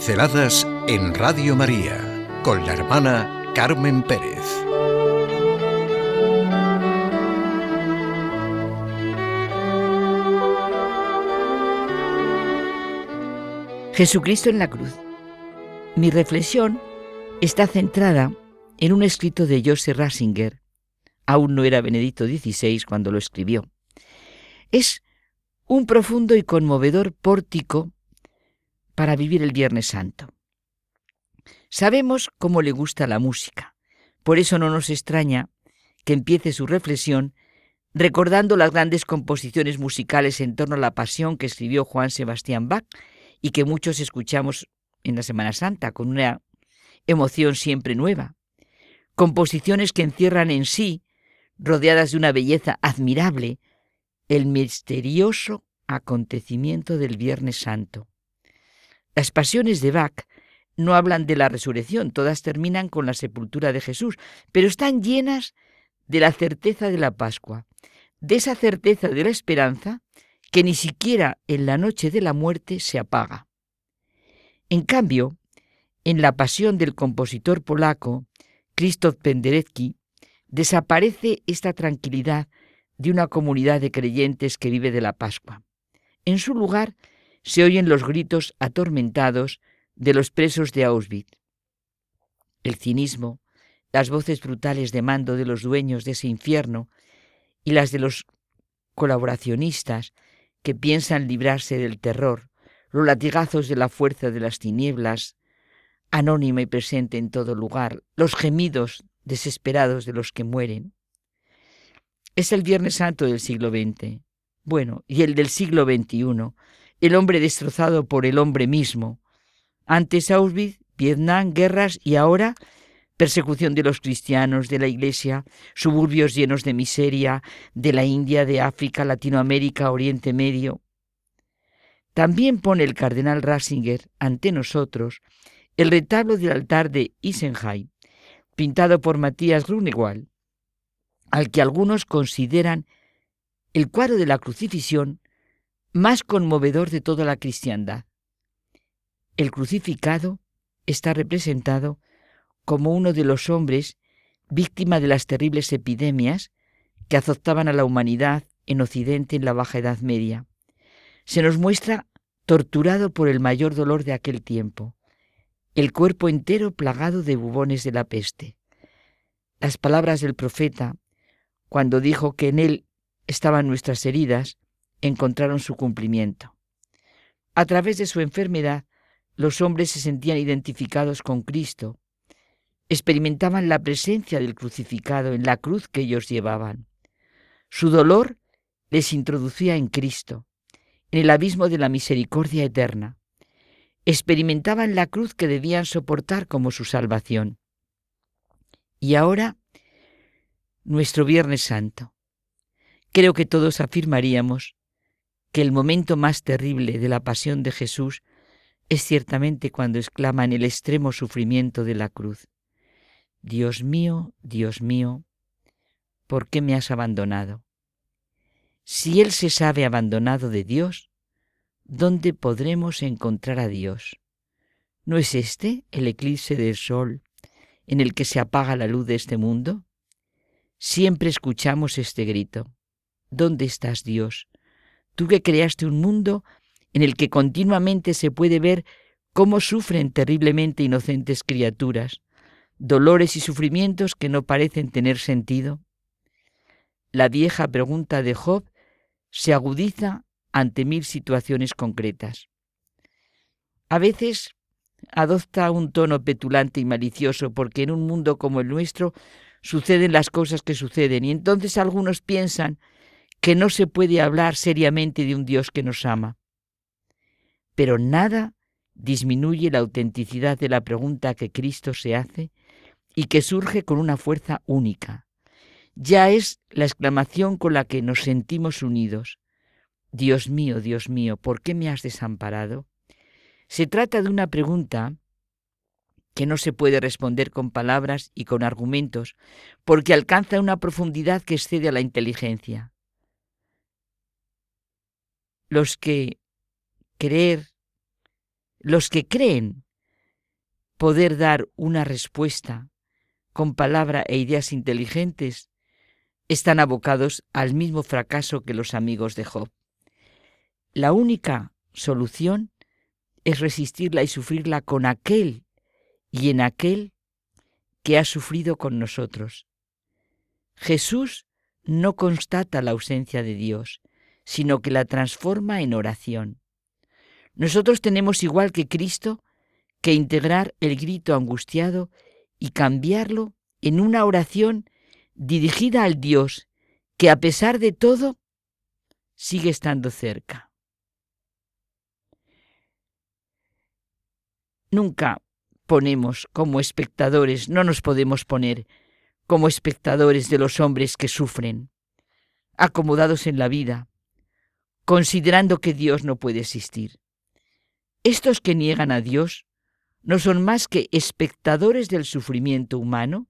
Pinceladas en Radio María con la hermana Carmen Pérez. Jesucristo en la cruz. Mi reflexión está centrada en un escrito de Joseph Ratzinger. Aún no era Benedicto XVI cuando lo escribió. Es un profundo y conmovedor pórtico para vivir el Viernes Santo. Sabemos cómo le gusta la música, por eso no nos extraña que empiece su reflexión recordando las grandes composiciones musicales en torno a la pasión que escribió Juan Sebastián Bach y que muchos escuchamos en la Semana Santa con una emoción siempre nueva. Composiciones que encierran en sí, rodeadas de una belleza admirable, el misterioso acontecimiento del Viernes Santo, las pasiones de Bach no hablan de la resurrección, todas terminan con la sepultura de Jesús, pero están llenas de la certeza de la Pascua, de esa certeza de la esperanza que ni siquiera en la noche de la muerte se apaga. En cambio, en la pasión del compositor polaco Krzysztof Penderecki desaparece esta tranquilidad de una comunidad de creyentes que vive de la Pascua. En su lugar se oyen los gritos atormentados de los presos de Auschwitz. El cinismo, las voces brutales de mando de los dueños de ese infierno y las de los colaboracionistas que piensan librarse del terror, los latigazos de la fuerza de las tinieblas, anónima y presente en todo lugar, los gemidos desesperados de los que mueren. Es el Viernes Santo del siglo XX, bueno, y el del siglo XXI, el hombre destrozado por el hombre mismo. Antes Auschwitz, Vietnam, guerras y ahora persecución de los cristianos, de la Iglesia, suburbios llenos de miseria, de la India, de África, Latinoamérica, Oriente Medio. También pone el cardenal Ratzinger ante nosotros el retablo del altar de Isenheim, pintado por Matías Grunewald, al que algunos consideran el cuadro de la crucifixión más conmovedor de toda la cristiandad. El crucificado está representado como uno de los hombres víctima de las terribles epidemias que azotaban a la humanidad en Occidente en la Baja Edad Media. Se nos muestra torturado por el mayor dolor de aquel tiempo, el cuerpo entero plagado de bubones de la peste. Las palabras del profeta, cuando dijo que en él estaban nuestras heridas, encontraron su cumplimiento. A través de su enfermedad, los hombres se sentían identificados con Cristo, experimentaban la presencia del crucificado en la cruz que ellos llevaban. Su dolor les introducía en Cristo, en el abismo de la misericordia eterna. Experimentaban la cruz que debían soportar como su salvación. Y ahora, nuestro Viernes Santo. Creo que todos afirmaríamos que el momento más terrible de la pasión de Jesús es ciertamente cuando exclama en el extremo sufrimiento de la cruz, Dios mío, Dios mío, ¿por qué me has abandonado? Si Él se sabe abandonado de Dios, ¿dónde podremos encontrar a Dios? ¿No es este el eclipse del sol en el que se apaga la luz de este mundo? Siempre escuchamos este grito. ¿Dónde estás, Dios? Tú que creaste un mundo en el que continuamente se puede ver cómo sufren terriblemente inocentes criaturas, dolores y sufrimientos que no parecen tener sentido. La vieja pregunta de Job se agudiza ante mil situaciones concretas. A veces adopta un tono petulante y malicioso porque en un mundo como el nuestro suceden las cosas que suceden y entonces algunos piensan que no se puede hablar seriamente de un Dios que nos ama. Pero nada disminuye la autenticidad de la pregunta que Cristo se hace y que surge con una fuerza única. Ya es la exclamación con la que nos sentimos unidos. Dios mío, Dios mío, ¿por qué me has desamparado? Se trata de una pregunta que no se puede responder con palabras y con argumentos, porque alcanza una profundidad que excede a la inteligencia los que creer, los que creen poder dar una respuesta con palabra e ideas inteligentes, están abocados al mismo fracaso que los amigos de Job. La única solución es resistirla y sufrirla con aquel y en aquel que ha sufrido con nosotros. Jesús no constata la ausencia de Dios, sino que la transforma en oración. Nosotros tenemos igual que Cristo que integrar el grito angustiado y cambiarlo en una oración dirigida al Dios que a pesar de todo sigue estando cerca. Nunca ponemos como espectadores, no nos podemos poner como espectadores de los hombres que sufren, acomodados en la vida, considerando que Dios no puede existir. Estos que niegan a Dios no son más que espectadores del sufrimiento humano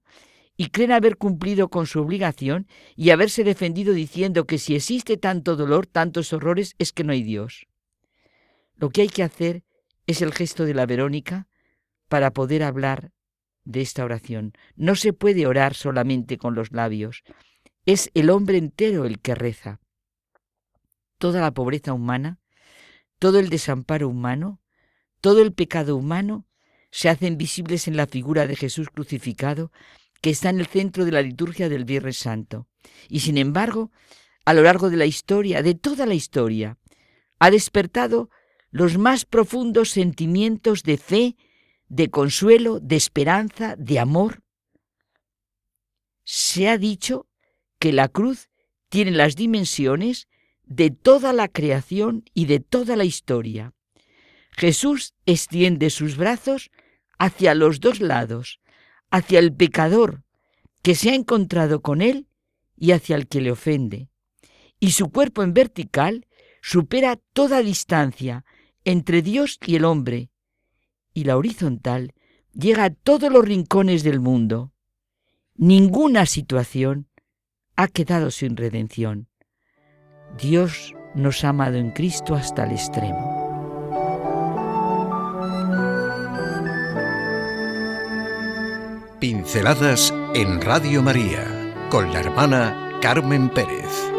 y creen haber cumplido con su obligación y haberse defendido diciendo que si existe tanto dolor, tantos horrores, es que no hay Dios. Lo que hay que hacer es el gesto de la Verónica para poder hablar de esta oración. No se puede orar solamente con los labios, es el hombre entero el que reza. Toda la pobreza humana, todo el desamparo humano, todo el pecado humano se hacen visibles en la figura de Jesús crucificado que está en el centro de la liturgia del Viernes Santo. Y sin embargo, a lo largo de la historia, de toda la historia, ha despertado los más profundos sentimientos de fe, de consuelo, de esperanza, de amor. Se ha dicho que la cruz tiene las dimensiones de toda la creación y de toda la historia. Jesús extiende sus brazos hacia los dos lados, hacia el pecador que se ha encontrado con él y hacia el que le ofende. Y su cuerpo en vertical supera toda distancia entre Dios y el hombre, y la horizontal llega a todos los rincones del mundo. Ninguna situación ha quedado sin redención. Dios nos ha amado en Cristo hasta el extremo. Pinceladas en Radio María con la hermana Carmen Pérez.